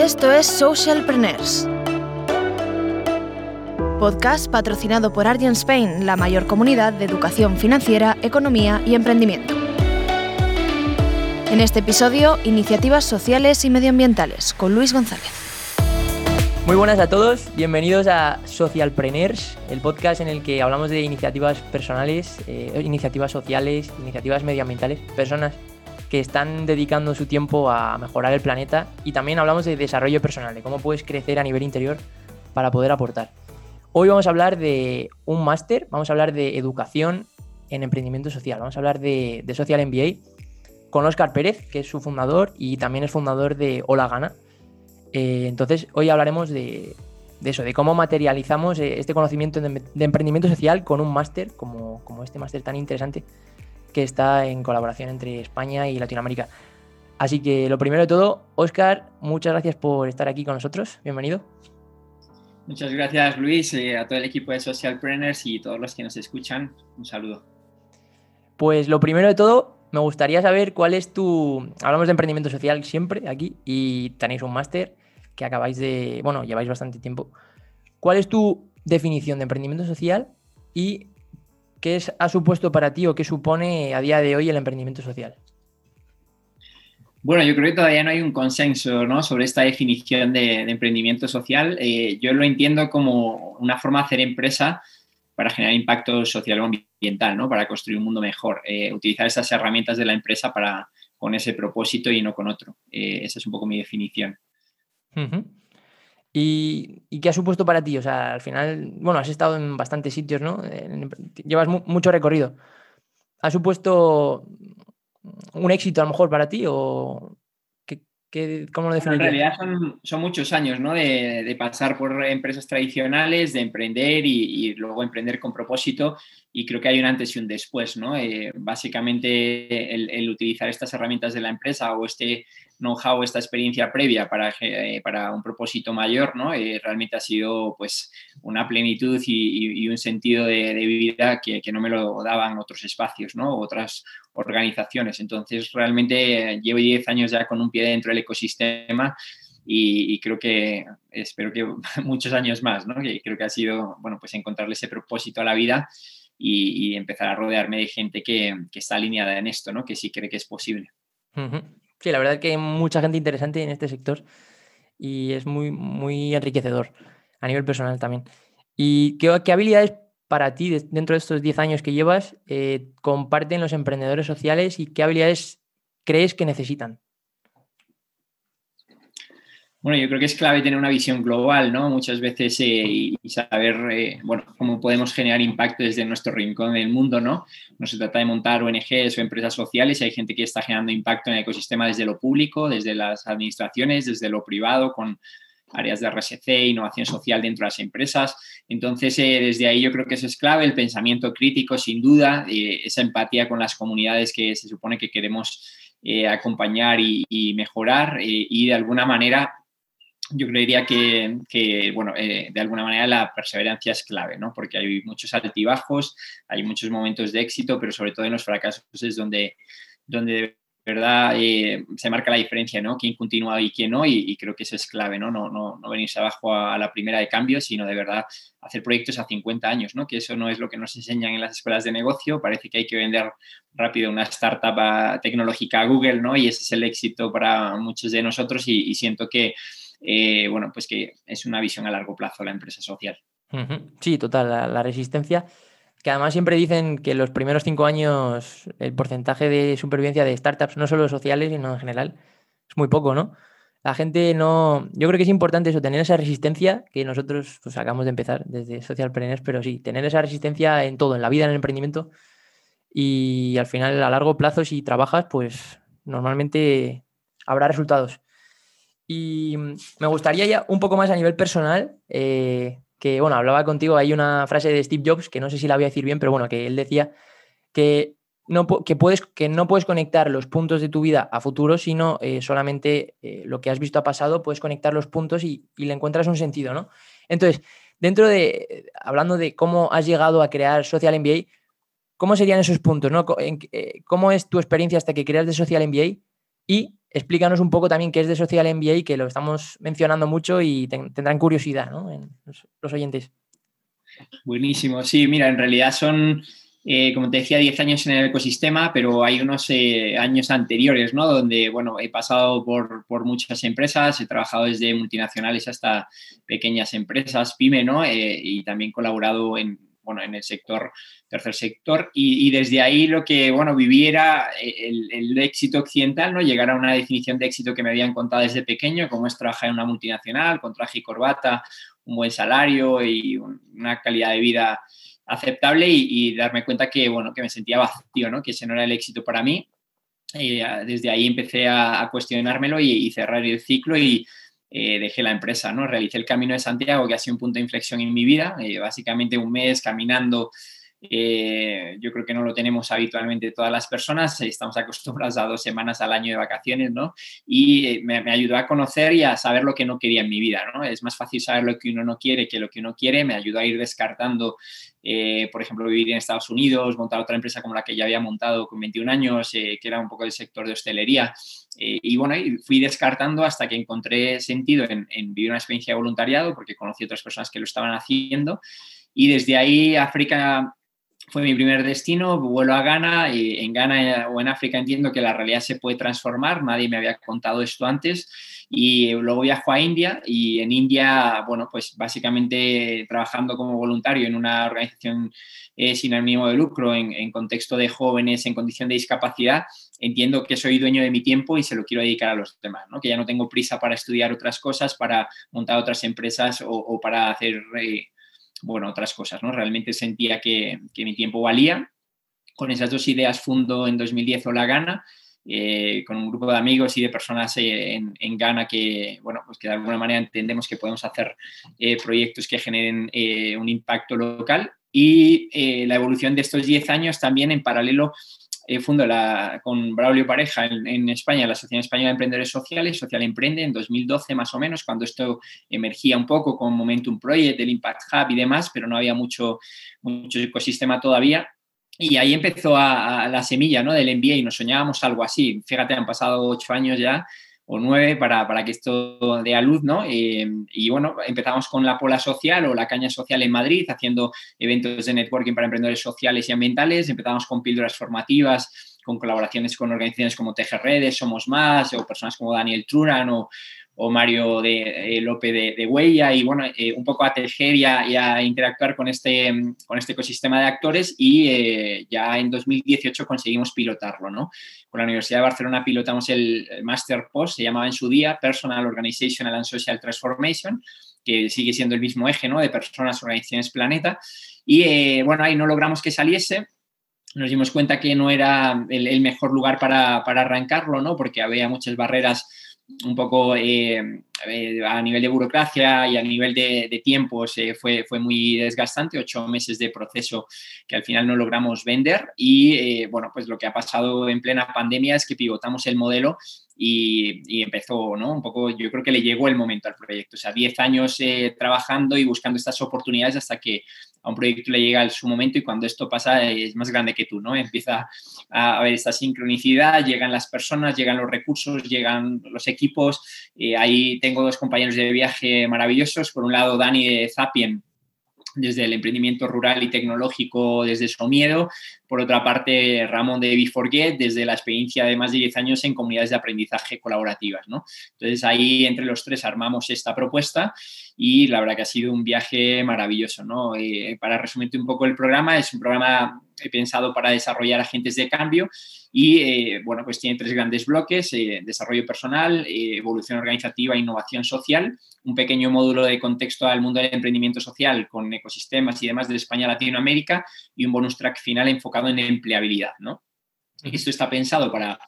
Esto es Socialpreneurs. Podcast patrocinado por Argent Spain, la mayor comunidad de educación financiera, economía y emprendimiento. En este episodio, iniciativas sociales y medioambientales con Luis González. Muy buenas a todos, bienvenidos a Socialpreneurs, el podcast en el que hablamos de iniciativas personales, eh, iniciativas sociales, iniciativas medioambientales, personas que están dedicando su tiempo a mejorar el planeta y también hablamos de desarrollo personal, de cómo puedes crecer a nivel interior para poder aportar. Hoy vamos a hablar de un máster, vamos a hablar de educación en emprendimiento social, vamos a hablar de, de Social MBA con Oscar Pérez, que es su fundador y también es fundador de Hola Gana. Eh, entonces, hoy hablaremos de, eso, de cómo materializamos eh, este conocimiento de, emprendimiento social con un máster, como, como este máster tan interesante que está en colaboración entre España y Latinoamérica. Así que lo primero de todo, Oscar, muchas gracias por estar aquí con nosotros. Bienvenido. Muchas gracias, Luis, eh, a todo el equipo de Socialpreneurs y todos los que nos escuchan. Un saludo. Pues lo primero de todo, me gustaría saber cuál es tu. Hablamos de emprendimiento social siempre aquí y tenéis un máster que acabáis de. Bueno, lleváis bastante tiempo. ¿Cuál es tu definición de emprendimiento social y ¿qué es, ha supuesto para ti o qué supone a día de hoy el emprendimiento social? Bueno, yo creo que todavía no hay un consenso ¿no? sobre esta definición de, emprendimiento social. Eh, yo lo entiendo como una forma de hacer empresa para generar impacto social o ambiental, ¿no? para construir un mundo mejor. Eh, utilizar esas herramientas de la empresa para, con ese propósito y no con otro. Eh, esa es un poco mi definición. ¿Y, qué ha supuesto para ti? O sea, al final, bueno, has estado en bastantes sitios, ¿no? Llevas mucho recorrido. ¿Ha supuesto un éxito a lo mejor para ti o qué, cómo lo definirías? En realidad son, muchos años, ¿no? De, pasar por empresas tradicionales, de emprender y, luego emprender con propósito y creo que hay un antes y un después, ¿no? Eh, básicamente el, utilizar estas herramientas de la empresa o este know-how, esta experiencia previa para, eh, para un propósito mayor, ¿no? Eh, realmente ha sido pues una plenitud y, un sentido de, vida que, no me lo daban otros espacios, ¿no? Otras organizaciones. Entonces, realmente llevo 10 años ya con un pie dentro del ecosistema y, creo que, espero que muchos años más, ¿no? Que creo que ha sido, bueno, pues encontrarle ese propósito a la vida y, empezar a rodearme de gente que, está alineada en esto, ¿no? Que sí cree que es posible. Sí, la verdad es que hay mucha gente interesante en este sector y es muy, muy enriquecedor a nivel personal también. ¿Y qué, habilidades para ti, dentro de estos 10 años que llevas, eh, comparten los emprendedores sociales y qué habilidades crees que necesitan? Bueno, yo creo que es clave tener una visión global, ¿no? Muchas veces eh, y saber, eh, bueno, cómo podemos generar impacto desde nuestro rincón del mundo, ¿no? No se trata de montar ONGs o empresas sociales, hay gente que está generando impacto en el ecosistema desde lo público, desde las administraciones, desde lo privado, con áreas de RSC, innovación social dentro de las empresas. Entonces, eh, desde ahí yo creo que eso es clave, el pensamiento crítico, sin duda, esa empatía con las comunidades que se supone que queremos acompañar y mejorar y de alguna manera yo creería que, bueno, eh, de alguna manera la perseverancia es clave, ¿no? Porque hay muchos altibajos, hay muchos momentos de éxito, pero sobre todo en los fracasos es donde, donde de verdad eh, se marca la diferencia, ¿no? Quién continúa y quién no, y, creo que eso es clave, ¿no? No, no, no venirse abajo a, la primera de cambio, sino de verdad hacer proyectos a 50 años, ¿no? Que eso no es lo que nos enseñan en las escuelas de negocio, parece que hay que vender rápido una startup tecnológica a Google, ¿no? Y ese es el éxito para muchos de nosotros y siento que eh, bueno, pues que es una visión a largo plazo la empresa social. Sí, total, la, resistencia, que además siempre dicen que los primeros cinco años el porcentaje de supervivencia de startups, no solo sociales, sino en general, es muy poco, ¿no? La gente no. Yo creo que es importante eso, tener esa resistencia que nosotros pues, acabamos de empezar desde Socialpreneurs, pero sí, tener esa resistencia en todo, en la vida, en el emprendimiento. Y al final, a largo plazo, si trabajas, pues normalmente habrá resultados. Y mm, me gustaría ya un poco más a nivel personal, eh, que bueno, hablaba contigo, hay una frase de Steve Jobs, que no sé si la voy a decir bien, pero bueno, que él decía que no, que puedes, que no puedes conectar los puntos de tu vida a futuro, sino eh, solamente eh, lo que has visto a pasado, puedes conectar los puntos y, le encuentras un sentido, ¿no? Entonces, dentro de, hablando de cómo has llegado a crear Social MBA, ¿cómo serían esos puntos, ¿no? ¿Cómo es tu experiencia hasta que creas de Social MBA? Y explícanos un poco también qué es de Social MBA, que lo estamos mencionando mucho y tendrán curiosidad ¿no? los, oyentes. Buenísimo, sí, mira, en realidad son, eh, como te decía, 10 años en el ecosistema, pero hay unos eh, años anteriores, ¿no? Donde, bueno, he pasado por, por, muchas empresas, he trabajado desde multinacionales hasta pequeñas empresas, pyme, ¿no? Eh, y también colaborado en, en el sector, tercer sector, y, desde ahí lo que, bueno, viví era el, éxito occidental, ¿no? Llegar a una definición de éxito que me habían contado desde pequeño, como es trabajar en una multinacional, con traje y corbata, un buen salario y una calidad de vida aceptable y, darme cuenta que, bueno, que me sentía vacío, ¿no? Que ese no era el éxito para mí. Y eh, desde ahí empecé a, cuestionármelo y, y, cerrar el ciclo y, eh, dejé la empresa, ¿no? Realicé el Camino de Santiago, que ha sido un punto de inflexión en mi vida, eh, básicamente un mes caminando eh, yo creo que no lo tenemos habitualmente todas las personas, estamos acostumbrados a dos semanas al año de vacaciones, ¿no? Y me, ayudó a conocer y a saber lo que no quería en mi vida, ¿no? Es más fácil saber lo que uno no quiere que lo que uno quiere, me ayudó a ir descartando, por ejemplo, vivir en Estados Unidos, montar otra empresa como la que ya había montado con 21 años, que era un poco del sector de hostelería. Eh, y bueno, fui descartando hasta que encontré sentido en, vivir una experiencia de voluntariado, porque conocí otras personas que lo estaban haciendo. Y desde ahí África fue mi primer destino, vuelo a Ghana, y en Ghana o en África entiendo que la realidad se puede transformar, nadie me había contado esto antes, y luego viajo a India y en India, bueno, pues básicamente trabajando como voluntario en una organización eh, sin ánimo de lucro, en, en contexto de jóvenes en condición de discapacidad, entiendo que soy dueño de mi tiempo y se lo quiero dedicar a los demás, ¿no? que ya no tengo prisa para estudiar otras cosas, para montar otras empresas o, para hacer, eh, bueno, otras cosas. ¿no? Realmente sentía que, mi tiempo valía. Con esas dos ideas fundo en 2010 Hola Gana, eh, con un grupo de amigos y de personas eh, en, Ghana que, bueno, pues que de alguna manera entendemos que podemos hacer proyectos que generen un impacto local. Y la evolución de estos 10 años también en paralelo eh, fundo la, con Braulio Pareja en, España la Asociación Española de Emprendedores Sociales, Social Emprende, en 2012 más o menos, cuando esto emergía un poco con Momentum Project, el Impact Hub y demás, pero no había mucho, mucho ecosistema todavía. Y ahí empezó a, la semilla ¿no? del MBA y nos soñábamos algo así. Fíjate, han pasado ocho años ya o nueve para, para que esto dé a luz, ¿no? Eh, y bueno, empezamos con la Pola Social o la Caña Social en Madrid, haciendo eventos de networking para emprendedores sociales y ambientales. Empezamos con píldoras formativas, con colaboraciones con organizaciones como Tejer Redes, Somos Más, o personas como Daniel Truran o, o Mario de, eh, López de, Huella y bueno, eh, un poco a tejer y a, interactuar con este, con este ecosistema de actores y eh, ya en 2018 conseguimos pilotarlo, ¿no? Con la Universidad de Barcelona pilotamos el, Master Post, se llamaba en su día Personal Organizational and Social Transformation, que sigue siendo el mismo eje, ¿no? De personas, organizaciones, planeta. Y bueno, ahí no logramos que saliese, nos dimos cuenta que no era el, mejor lugar para, para, arrancarlo, ¿no? Porque había muchas barreras un poco eh, eh, a nivel de burocracia y a nivel de, tiempos fue, fue muy desgastante, ocho meses de proceso que al final no logramos vender y eh, bueno, pues lo que ha pasado en plena pandemia es que pivotamos el modelo y, empezó, ¿no? Un poco, yo creo que le llegó el momento al proyecto, o sea, 10 años trabajando y buscando estas oportunidades hasta que a un proyecto le llega su momento y cuando esto pasa es más grande que tú, ¿no? Empieza a haber esta sincronicidad, llegan las personas, llegan los recursos, llegan los equipos. Eh, ahí tengo dos compañeros de viaje maravillosos. Por un lado, Dani de Zapien, desde el emprendimiento rural y tecnológico desde su miedo. Por otra parte, Ramón de Be desde la experiencia de más de 10 años en comunidades de aprendizaje colaborativas. ¿no? Entonces, ahí entre los tres armamos esta propuesta y la verdad que ha sido un viaje maravilloso. ¿no? Eh, para resumirte un poco el programa, es un programa pensado para desarrollar agentes de cambio y, eh, bueno, pues tiene tres grandes bloques, eh, desarrollo personal, evolución organizativa e innovación social, un pequeño módulo de contexto al mundo del emprendimiento social con ecosistemas y demás de España Latinoamérica y un bonus track final enfocado en empleabilidad, ¿no? Esto está pensado para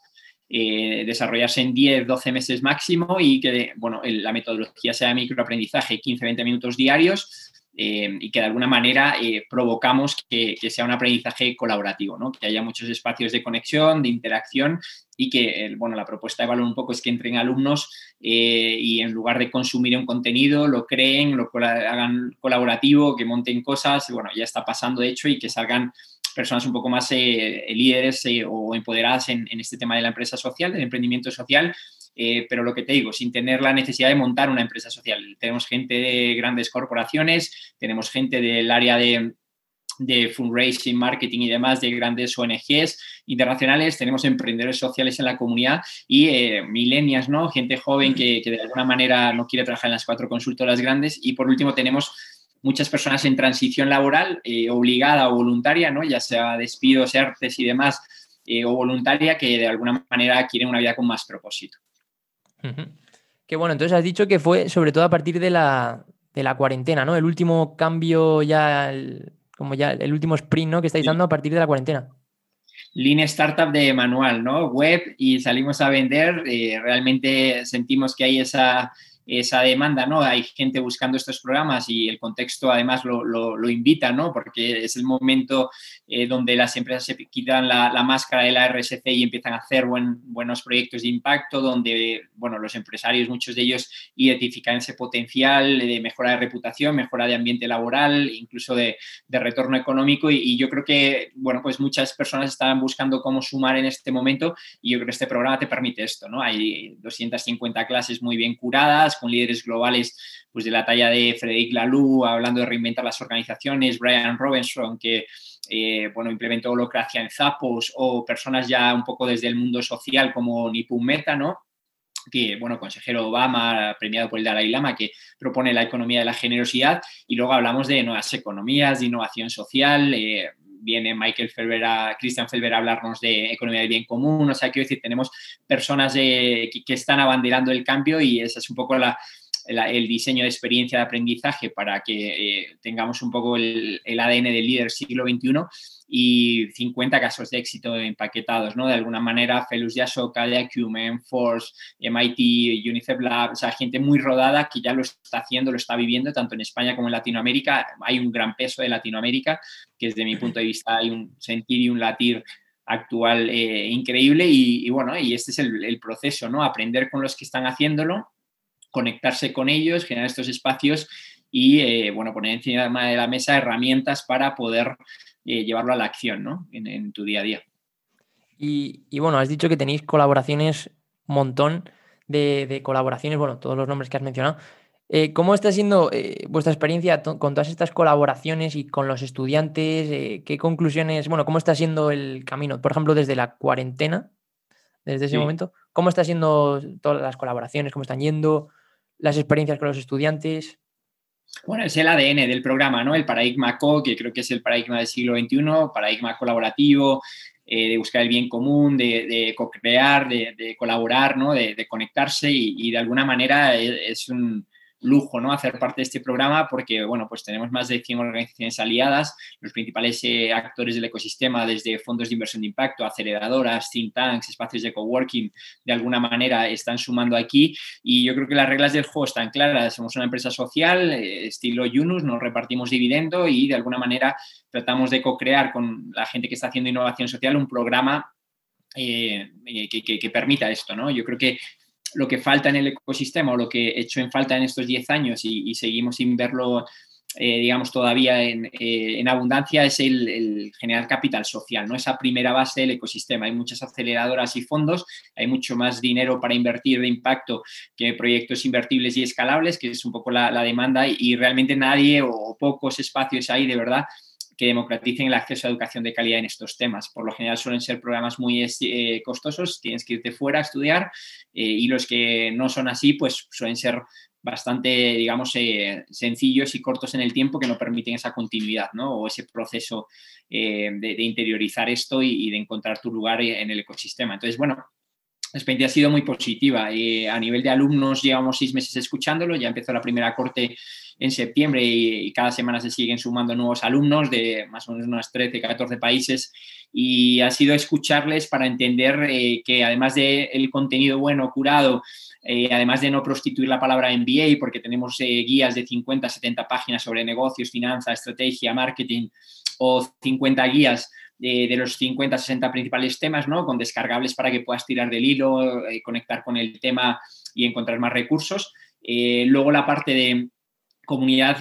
eh, desarrollarse en 10, 12 meses máximo y que, bueno, la metodología sea de microaprendizaje, 15, 20 minutos diarios eh, y que de alguna manera eh, provocamos que, sea un aprendizaje colaborativo, ¿no? que haya muchos espacios de conexión, de interacción y que, bueno, la propuesta de valor un poco es que entren alumnos y en lugar de consumir un contenido, lo creen, lo hagan colaborativo, que monten cosas, bueno, ya está pasando de hecho y que salgan personas un poco más líderes o empoderadas en, en, este tema de la empresa social, del emprendimiento social. pero lo que te digo, sin tener la necesidad de montar una empresa social. Tenemos gente de grandes corporaciones, tenemos gente del área de, de fundraising, marketing y demás de grandes ONGs internacionales, tenemos emprendedores sociales en la comunidad y eh, milenias, ¿no? Gente joven que, de alguna manera no quiere trabajar en las cuatro consultoras grandes y por último tenemos muchas personas en transición laboral, eh, obligada o voluntaria, ¿no? Ya sea despidos, ERTES y demás, eh, o voluntaria, que de alguna manera quieren una vida con más propósito. Qué bueno, entonces has dicho que fue sobre todo a partir de la, de la cuarentena, ¿no? El último cambio ya, como ya el último sprint ¿no? que estáis dando a partir de la cuarentena. Lean Startup de manual, ¿no? Web y salimos a vender. Eh, realmente sentimos que hay esa esa demanda, ¿no? Hay gente buscando estos programas y el contexto además lo, invita, ¿no? Porque es el momento eh, donde las empresas se quitan la, máscara de la RSC y empiezan a hacer buenos proyectos de impacto, donde, bueno, los empresarios, muchos de ellos identifican ese potencial de mejora de reputación, mejora de ambiente laboral, incluso de, retorno económico y, yo creo que, bueno, pues muchas personas estaban buscando cómo sumar en este momento y yo creo que este programa te permite esto, ¿no? Hay 250 clases muy bien curadas, con líderes globales pues, de la talla de Frederic Laloux, hablando de reinventar las organizaciones, Brian Robinson, que eh, bueno, implementó holocracia en Zappos, o personas ya un poco desde el mundo social como Nipun Meta, ¿no? que, bueno, consejero Obama, premiado por el Dalai Lama, que propone la economía de la generosidad, y luego hablamos de nuevas economías, de innovación social, eh, viene Michael Felber a, Christian Felber a hablarnos de economía del bien común, o sea, quiero decir, tenemos personas que, están abanderando el cambio y esa es un poco la, el diseño de experiencia de aprendizaje para que eh, tengamos un poco el, ADN del líder siglo XXI y 50 casos de éxito empaquetados, ¿no? De alguna manera, Felus Yasoka, de Acumen, Force, MIT, UNICEF Lab, o sea, gente muy rodada que ya lo está haciendo, lo está viviendo, tanto en España como en Latinoamérica. Hay un gran peso de Latinoamérica, que desde mi punto de vista hay un sentir y un latir actual eh, increíble y, bueno, y este es el, el proceso, ¿no? Aprender con los que están haciéndolo, conectarse con ellos, generar estos espacios y, eh, bueno, poner encima de la mesa herramientas para poder eh, llevarlo a la acción ¿no? en, tu día a día. Y, bueno, has dicho que tenéis colaboraciones, un montón de, colaboraciones, bueno, todos los nombres que has mencionado. Eh, ¿Cómo está siendo vuestra experiencia con todas estas colaboraciones y con los estudiantes? ¿Qué conclusiones, bueno, cómo está siendo el camino? Por ejemplo, desde la cuarentena, desde ese momento, ¿cómo está siendo todas las colaboraciones? ¿Cómo están yendo las experiencias con los estudiantes? Bueno, es el ADN del programa, ¿no? El paradigma CO, que creo que es el paradigma del siglo XXI, paradigma colaborativo, eh, de buscar el bien común, de, co-crear, de, colaborar, ¿no? De, conectarse y, de alguna manera es un, lujo ¿no? hacer parte de este programa porque bueno, pues tenemos más de 100 organizaciones aliadas, los principales eh, actores del ecosistema, desde fondos de inversión de impacto, aceleradoras, think tanks, espacios de coworking, de alguna manera están sumando aquí y yo creo que las reglas del juego están claras. Somos una empresa social, eh, estilo Yunus, nos repartimos dividendo y de alguna manera tratamos de co-crear con la gente que está haciendo innovación social un programa eh, que, que, permita esto, ¿no? Yo creo que lo que falta en el ecosistema o lo que he hecho en falta en estos 10 años y, seguimos sin verlo, eh, digamos, todavía en, eh, abundancia es el, generar capital social, ¿no? Esa primera base del ecosistema. Hay muchas aceleradoras y fondos, hay mucho más dinero para invertir de impacto que proyectos invertibles y escalables, que es un poco la, la demanda y realmente nadie o pocos espacios hay de verdad que democraticen el acceso a educación de calidad en estos temas. Por lo general suelen ser programas muy eh, costosos, tienes que irte fuera a estudiar eh, y los que no son así, pues suelen ser bastante, digamos, eh, sencillos y cortos en el tiempo que no permiten esa continuidad, ¿no? O ese proceso de, interiorizar esto y, de encontrar tu lugar en el ecosistema. Entonces, bueno, la ha sido muy positiva. a nivel de alumnos, llevamos seis meses escuchándolo, ya empezó la primera corte en septiembre y, cada semana se siguen sumando nuevos alumnos de más o menos unas 13, 14 países y ha sido escucharles para entender eh, que además del el contenido bueno, curado, eh, además de no prostituir la palabra MBA, porque tenemos eh, guías de 50, 70 páginas sobre negocios, finanzas, estrategia, marketing o 50 guías de, de, los 50, 60 principales temas, ¿no? Con descargables para que puedas tirar del hilo, conectar con el tema y encontrar más recursos. luego la parte de comunidad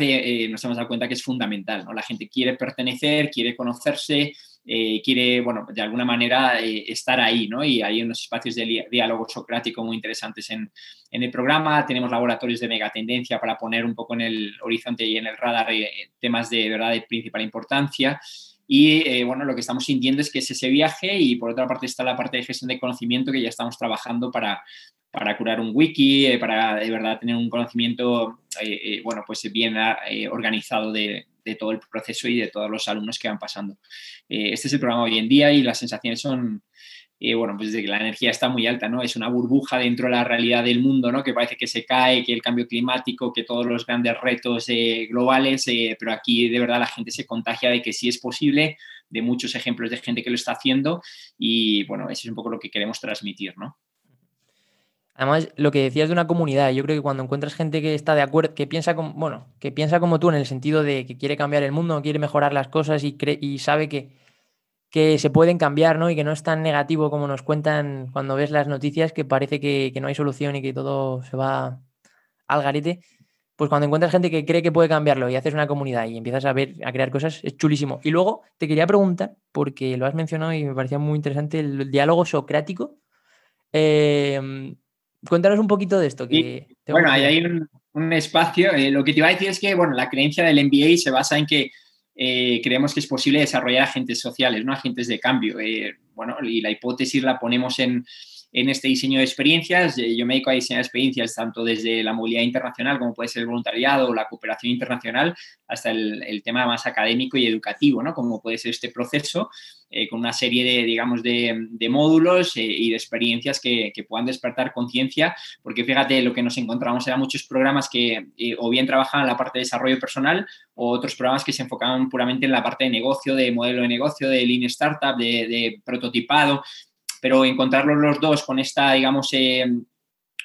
nos hemos dado cuenta que es fundamental. ¿no? La gente quiere pertenecer, quiere conocerse, eh, quiere, bueno, de alguna manera eh, estar ahí, ¿no? Y hay unos espacios de diálogo socrático muy interesantes en, en, el programa. Tenemos laboratorios de megatendencia para poner un poco en el horizonte y en el radar eh, temas de verdad de principal importancia. Y bueno, lo que estamos sintiendo es que es ese viaje y por otra parte está la parte de gestión de conocimiento que ya estamos trabajando para, para curar un wiki, para de verdad tener un conocimiento, bueno, pues bien organizado de, de todo el proceso y de todos los alumnos que van pasando. Eh, este es el programa hoy en día y las sensaciones son, eh, bueno, pues de que la energía está muy alta, ¿no? Es una burbuja dentro de la realidad del mundo, ¿no? Que parece que se cae, que el cambio climático, que todos los grandes retos eh, globales, pero aquí de verdad la gente se contagia de que sí es posible, de muchos ejemplos de gente que lo está haciendo y, bueno, eso es un poco lo que queremos transmitir, ¿no? Además, lo que decías de una comunidad, yo creo que cuando encuentras gente que está de acuerdo, que piensa como, bueno, que piensa como tú en el sentido de que quiere cambiar el mundo, quiere mejorar las cosas y, y sabe que, que se pueden cambiar, ¿no? Y que no es tan negativo como nos cuentan cuando ves las noticias, que parece que, no hay solución y que todo se va al garete. Pues cuando encuentras gente que cree que puede cambiarlo y haces una comunidad y empiezas a ver, a crear cosas, es chulísimo. Y luego te quería preguntar, porque lo has mencionado y me parecía muy interesante, el, diálogo socrático. Eh, Cuéntanos un poquito de esto. Que bueno, ahí hay un, espacio. Eh, lo que te iba a decir es que, bueno, la creencia del MBA se basa en que eh, creemos que es posible desarrollar agentes sociales, ¿no? Agentes de cambio. Eh, bueno, y la hipótesis la ponemos en, en este diseño de experiencias. Yo me dedico a diseñar experiencias tanto desde la movilidad internacional, como puede ser el voluntariado o la cooperación internacional, hasta el, tema más académico y educativo, ¿no? Como puede ser este proceso, eh, con una serie de, digamos, de, módulos eh, y de experiencias que, puedan despertar conciencia, porque fíjate, lo que nos encontramos eran muchos programas que eh, o bien trabajaban la parte de desarrollo personal o otros programas que se enfocaban puramente en la parte de negocio, de modelo de negocio, de lean startup, de prototipado pero encontrarlos los dos con esta, digamos, eh,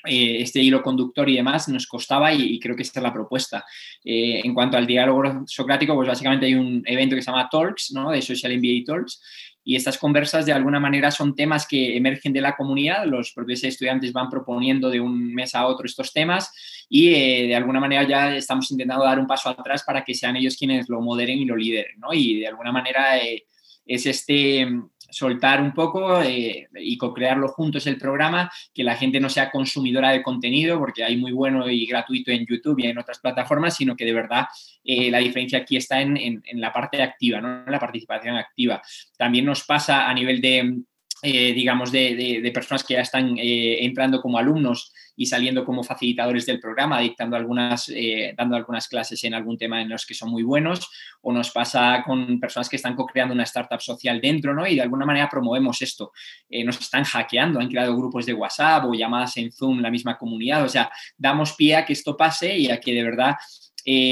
eh, este hilo conductor y demás nos costaba y, creo que esta es la propuesta. Eh, en cuanto al diálogo socrático, pues básicamente hay un evento que se llama Talks, ¿no? de Social MBA Talks, y estas conversas de alguna manera son temas que emergen de la comunidad, los propios estudiantes van proponiendo de un mes a otro estos temas y de alguna manera ya estamos intentando dar un paso atrás para que sean ellos quienes lo moderen y lo lideren, ¿no? Y de alguna manera es este soltar un poco eh, y co-crearlo juntos el programa, que la gente no sea consumidora de contenido, porque hay muy bueno y gratuito en YouTube y en otras plataformas, sino que de verdad eh, la diferencia aquí está en, la parte activa, ¿no? en la participación activa. También nos pasa a nivel de eh, digamos, de, personas que ya están eh, entrando como alumnos y saliendo como facilitadores del programa, dictando algunas, eh, dando algunas clases en algún tema en los que son muy buenos, o nos pasa con personas que están co-creando una startup social dentro, ¿no? Y de alguna manera promovemos esto. nos están hackeando, han creado grupos de WhatsApp o llamadas en Zoom, la misma comunidad, o sea, damos pie a que esto pase y a que de verdad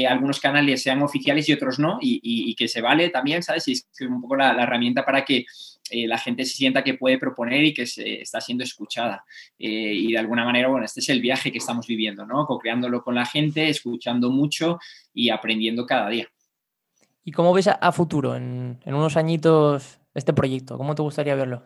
algunos canales sean oficiales y otros no, y, que se vale también, ¿sabes? Y es un poco la herramienta para que eh, la gente se sienta que puede proponer y que se está siendo escuchada. Eh, y de alguna manera, bueno, este es el viaje que estamos viviendo, ¿no? Co-creándolo con la gente, escuchando mucho y aprendiendo cada día. ¿Y cómo ves a, futuro, en, en unos añitos, este proyecto? ¿Cómo te gustaría verlo?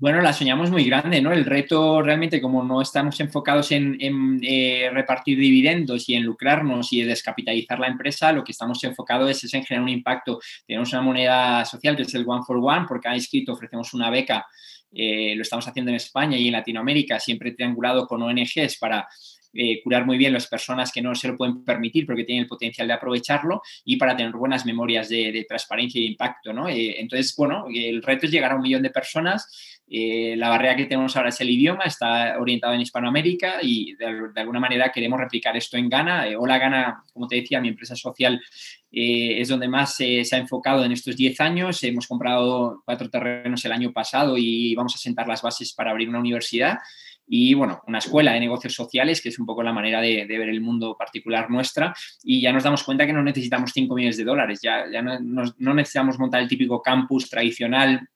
Bueno, la soñamos muy grande, ¿no? El reto realmente, como no estamos enfocados en, eh, repartir dividendos y en lucrarnos y descapitalizar la empresa, lo que estamos enfocados es, en generar un impacto. Tenemos una moneda social que es el One for One, porque cada inscrito ofrecemos una beca. Eh, lo estamos haciendo en España y en Latinoamérica, siempre triangulado con ONGs para eh, curar muy bien las personas que no se lo pueden permitir porque tienen el potencial de aprovecharlo y para tener buenas memorias de, transparencia y impacto. ¿no? entonces, bueno, el reto es llegar a un millón de personas eh, la barrera que tenemos ahora es el idioma, está orientado en Hispanoamérica y de, alguna manera queremos replicar esto en Ghana. Eh, Hola Ghana, como te decía, mi empresa social eh, es donde más se ha enfocado en estos 10 años. Hemos comprado cuatro terrenos el año pasado y vamos a sentar las bases para abrir una universidad y bueno, una escuela de negocios sociales, que es un poco la manera de, ver el mundo particular nuestra, y ya nos damos cuenta que no necesitamos 5 millones de dólares, ya, no necesitamos montar el típico campus tradicional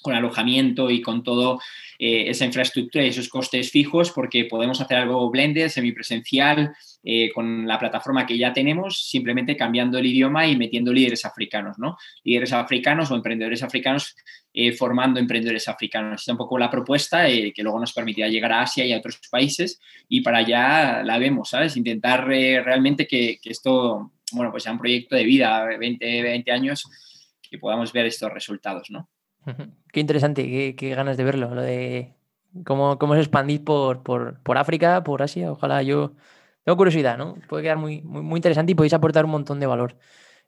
con alojamiento y con todo eh, esa infraestructura y esos costes fijos porque podemos hacer algo blended, semipresencial, eh, con la plataforma que ya tenemos, simplemente cambiando el idioma y metiendo líderes africanos, ¿no? Líderes africanos o emprendedores africanos eh, formando emprendedores africanos. Es un poco la propuesta que luego nos permitirá llegar a Asia y a otros países y para allá la vemos, ¿sabes? Intentar realmente que, que, esto, bueno, pues sea un proyecto de vida, 20, 20 años, que podamos ver estos resultados, ¿no? Qué interesante, qué, ganas de verlo, lo de cómo, cómo se expandís por, por, por, África, por Asia. Ojalá yo. Tengo curiosidad, ¿no? Puede quedar muy, muy, muy interesante y podéis aportar un montón de valor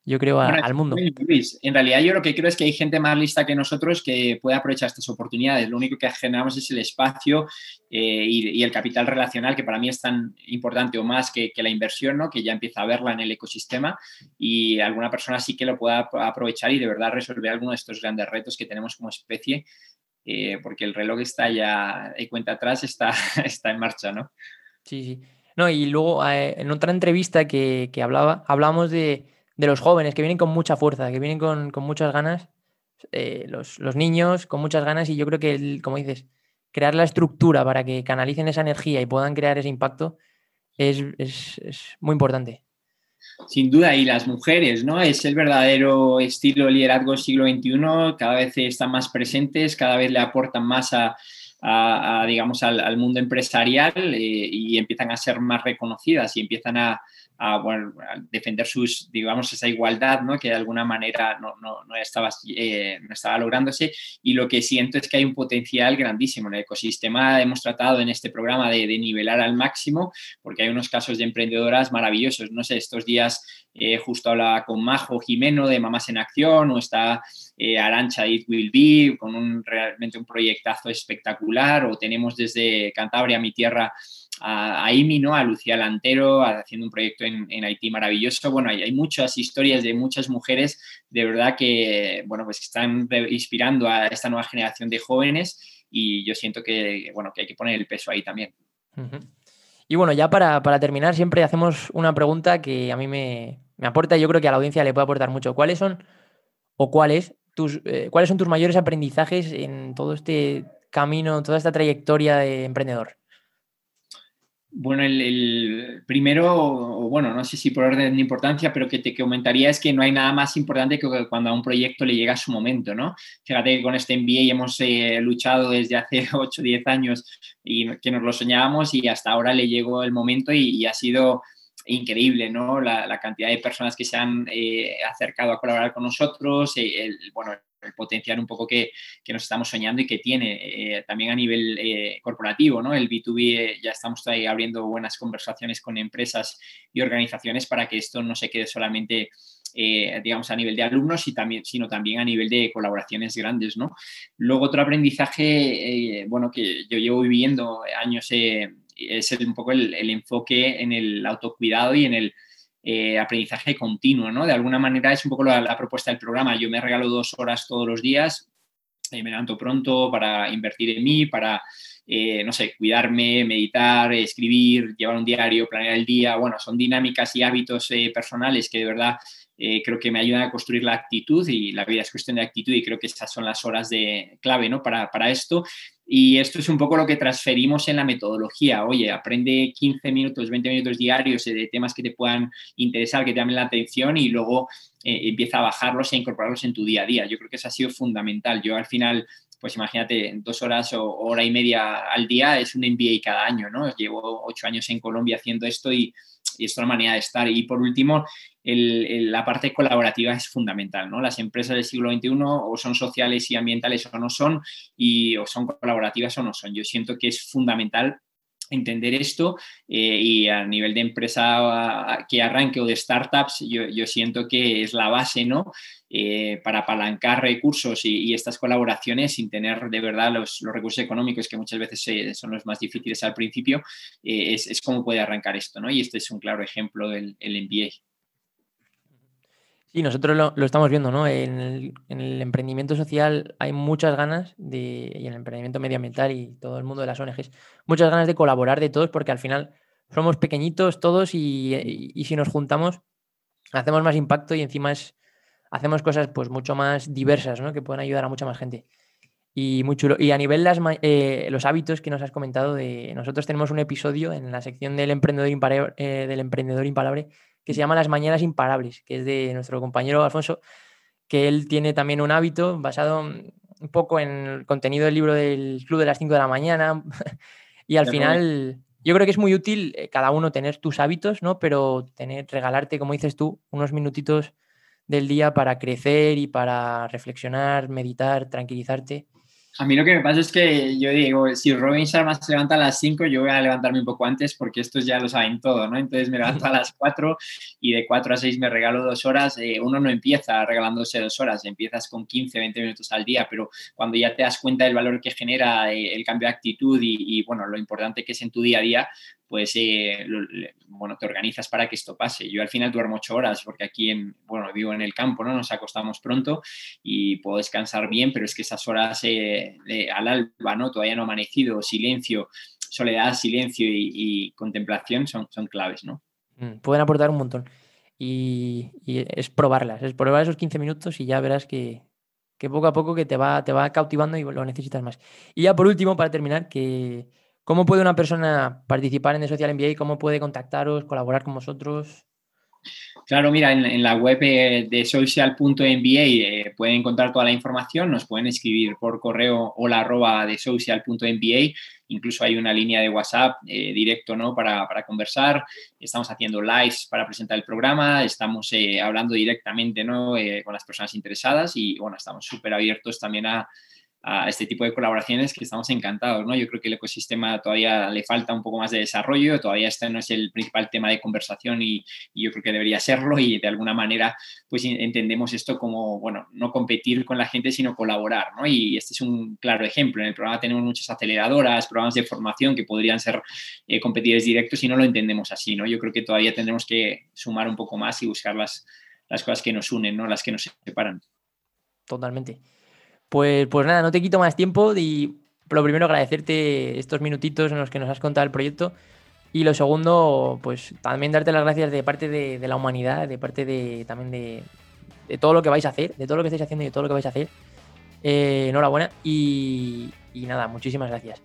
yo creo, al mundo. en realidad yo lo que creo es que hay gente más lista que nosotros que puede aprovechar estas oportunidades. Lo único que generamos es el espacio eh, y, el capital relacional, que para mí es tan importante o más que, la inversión, ¿no? que ya empieza a verla en el ecosistema y alguna persona sí que lo pueda aprovechar y de verdad resolver alguno de estos grandes retos que tenemos como especie, eh, porque el reloj está ya, de cuenta atrás, está, está en marcha, ¿no? Sí, sí. No, y luego eh, en otra entrevista que, que hablaba, hablamos de de los jóvenes que vienen con mucha fuerza, que vienen con, muchas ganas, eh, los, niños con muchas ganas y yo creo que, como dices, crear la estructura para que canalicen esa energía y puedan crear ese impacto es, muy importante. Sin duda, y las mujeres, ¿no? Es el verdadero estilo liderazgo siglo XXI, cada vez están más presentes, cada vez le aportan más a, digamos, al, mundo empresarial eh, y empiezan a ser más reconocidas y empiezan a, a, defender sus, digamos, esa igualdad, ¿no? Que de alguna manera no, no, no estaba, eh, no estaba lográndose. Y lo que siento es que hay un potencial grandísimo. En el ecosistema hemos tratado en este programa de, nivelar al máximo, porque hay unos casos de emprendedoras maravillosos. No sé, estos días eh, justo hablaba con Majo Jimeno de Mamás en Acción, o está eh, Arancha It Will Be, con un, realmente un proyectazo espectacular, o tenemos desde Cantabria, mi tierra, a, IMI, ¿no? a Lucía Lantero, haciendo un proyecto en, Haití maravilloso. Bueno, hay, hay, muchas historias de muchas mujeres de verdad que, bueno, pues están inspirando a esta nueva generación de jóvenes y yo siento que, bueno, que hay que poner el peso ahí también. Y bueno, ya para, para, terminar, siempre hacemos una pregunta que a mí me, me, aporta y yo creo que a la audiencia le puede aportar mucho. ¿Cuáles son o cuáles, tus, eh, cuáles son tus mayores aprendizajes en todo este camino, toda esta trayectoria de emprendedor? Bueno, el, primero, bueno, no sé si por orden de importancia, pero que te comentaría es que no hay nada más importante que cuando a un proyecto le llega su momento, ¿no? Fíjate que con este MBA hemos eh, luchado desde hace 8 o 10 años y que nos lo soñábamos y hasta ahora le llegó el momento y, ha sido increíble, ¿no? La, cantidad de personas que se han eh, acercado a colaborar con nosotros, eh, el, bueno, el potencial un poco que, nos estamos soñando y que tiene eh, también a nivel eh, corporativo, ¿no? El B2B eh, ya estamos ahí abriendo buenas conversaciones con empresas y organizaciones para que esto no se quede solamente digamos, a nivel de alumnos, y también, sino también a nivel de colaboraciones grandes, ¿no? Luego, otro aprendizaje, bueno, que yo llevo viviendo años, es un poco el, enfoque en el autocuidado y en el eh, aprendizaje continuo, ¿no? De alguna manera es un poco la, propuesta del programa. Yo me regalo dos horas todos los días, eh, me levanto pronto para invertir en mí, para, eh, no sé, cuidarme, meditar, escribir, llevar un diario, planear el día. Bueno, son dinámicas y hábitos personales que de verdad creo que me ayudan a construir la actitud y la vida es cuestión de actitud y creo que esas son las horas de clave ¿no? para, para esto y esto es un poco lo que transferimos en la metodología. Oye, aprende 15 minutos, 20 minutos diarios de temas que te puedan interesar, que te llamen la atención y luego eh, empieza a bajarlos e incorporarlos en tu día a día. Yo creo que eso ha sido fundamental. Yo al final, pues imagínate, dos horas o hora y media al día es un MBA cada año, ¿no? Llevo ocho años en Colombia haciendo esto y, y es una manera de estar. Y por último, la parte colaborativa es fundamental, ¿no? Las empresas del siglo XXI o son sociales y ambientales o no son, y o son colaborativas o no son. Yo siento que es fundamental entender esto eh, y a nivel de empresa que arranque o de startups, yo, siento que es la base, ¿no? Eh, para apalancar recursos y, estas colaboraciones sin tener de verdad los, recursos económicos que muchas veces eh, son los más difíciles al principio, es, es como puede arrancar esto, ¿no? Y este es un claro ejemplo del el MBA. Sí, nosotros lo, estamos viendo, ¿no? En el, emprendimiento social hay muchas ganas de, y en el emprendimiento medioambiental y todo el mundo de las ONGs, muchas ganas de colaborar de todos porque al final somos pequeñitos todos y, si nos juntamos hacemos más impacto y encima es, hacemos cosas pues mucho más diversas, ¿no? Que pueden ayudar a mucha más gente. Y muy chulo. Y a nivel de eh, los hábitos que nos has comentado, de, nosotros tenemos un episodio en la sección del emprendedor, imparable, eh, del emprendedor imparable que se llama Las Mañanas Imparables, que es de nuestro compañero Alfonso, que él tiene también un hábito basado un poco en el contenido del libro del Club de las 5 de la mañana. y al final, yo creo que es muy útil eh, cada uno tener tus hábitos, ¿no? Pero tener, regalarte, como dices tú, unos minutitos del día para crecer y para reflexionar, meditar, tranquilizarte. A mí lo que me pasa es que yo digo, si Robin Sharma se levanta a las 5, yo voy a levantarme un poco antes porque estos ya lo saben todo, ¿no? Entonces me levanto a las 4 y de 4 a 6 me regalo dos horas. Eh, uno no empieza regalándose dos horas, empiezas con 15, 20 minutos al día, pero cuando ya te das cuenta del valor que genera eh, el cambio de actitud y, y, bueno, lo importante que es en tu día a día, pues eh, bueno, te organizas para que esto pase. Yo al final duermo ocho horas porque aquí en, bueno, vivo en el campo, ¿no? Nos acostamos pronto y puedo descansar bien, pero es que esas horas eh, al alba, ¿no? Todavía no amanecido, silencio, soledad, silencio y, contemplación son, son claves, ¿no? Mm, pueden aportar un montón. Y, es probarlas, es probar esos 15 minutos y ya verás que, que poco a poco que te va, te va cautivando y lo necesitas más. Y ya por último, para terminar, que ¿Cómo puede una persona participar en Social MBA? ¿Cómo puede contactaros, colaborar con vosotros? Claro, mira, en, la web eh, de social.mba eh, pueden encontrar toda la información, nos pueden escribir por correo hola arroba de social.mba, incluso hay una línea de WhatsApp eh, directo ¿no? Para, conversar, estamos haciendo lives para presentar el programa, estamos hablando directamente ¿no? con las personas interesadas y bueno, estamos súper abiertos también a, a este tipo de colaboraciones que estamos encantados, ¿no? Yo creo que el ecosistema todavía le falta un poco más de desarrollo, todavía este no es el principal tema de conversación y, yo creo que debería serlo y de alguna manera pues entendemos esto como, bueno, no competir con la gente, sino colaborar, ¿no? Y este es un claro ejemplo. En el programa tenemos muchas aceleradoras, programas de formación que podrían ser eh, competidores directos y no lo entendemos así, ¿no? Yo creo que todavía tendremos que sumar un poco más y buscar las, las cosas que nos unen, ¿no? Las que nos separan. Totalmente. Pues, pues nada, no te quito más tiempo y lo primero agradecerte estos minutitos en los que nos has contado el proyecto y lo segundo, pues también darte las gracias de parte de, la humanidad, de parte de también de, todo lo que vais a hacer, de todo lo que estáis haciendo y de todo lo que vais a hacer. Eh, enhorabuena y, y nada, muchísimas gracias.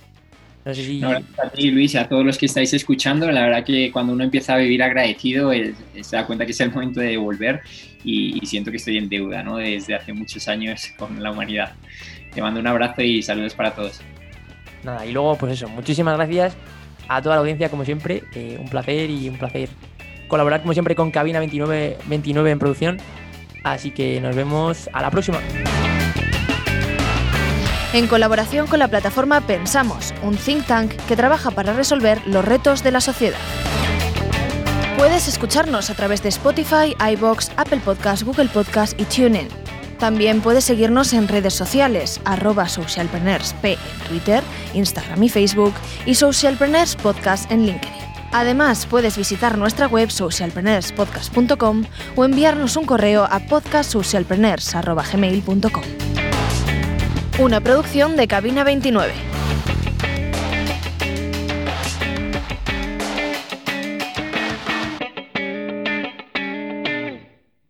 No sé si... a ti, Luis, a todos los que estáis escuchando. La verdad que cuando uno empieza a vivir agradecido, se da cuenta que es el momento de volver y, siento que estoy en deuda, ¿no? Desde hace muchos años con la humanidad. Te mando un abrazo y saludos para todos. Nada, y luego, pues eso, muchísimas gracias a toda la audiencia, como siempre. Eh, un placer y un placer colaborar, como siempre, con Cabina 29, 29 en producción. Así que nos vemos a la próxima en colaboración con la plataforma Pensamos, un think tank que trabaja para resolver los retos de la sociedad. Puedes escucharnos a través de Spotify, iBox, Apple Podcasts, Google Podcasts y TuneIn. También puedes seguirnos en redes sociales, arroba socialpreneursp en Twitter, Instagram y Facebook y Socialpreneurs Podcast en LinkedIn. Además, puedes visitar nuestra web socialpreneurspodcast.com o enviarnos un correo a podcastsocialpreneurs.gmail.com. Una producción de Cabina 29.